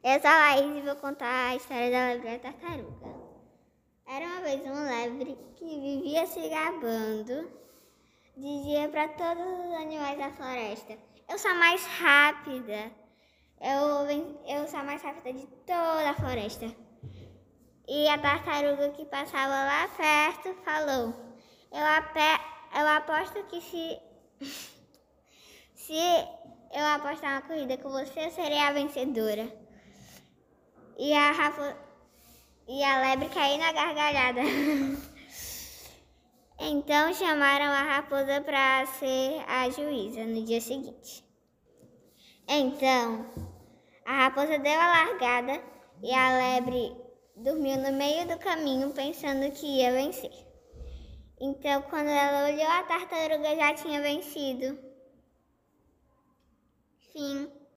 Eu sou a Laís e vou contar a história da lebre e tartaruga. Era uma vez uma lebre que vivia se gabando, dizia para todos os animais da floresta: Eu sou a mais rápida, eu, eu sou a mais rápida de toda a floresta. E a tartaruga que passava lá perto falou: Eu, eu aposto que se, se eu apostar uma corrida com você, eu serei a vencedora e a, rapo... e a lebre caiu na gargalhada. então chamaram a raposa para ser a juíza no dia seguinte. Então, a raposa deu a largada e a lebre dormiu no meio do caminho pensando que ia vencer. Então, quando ela olhou, a tartaruga já tinha vencido.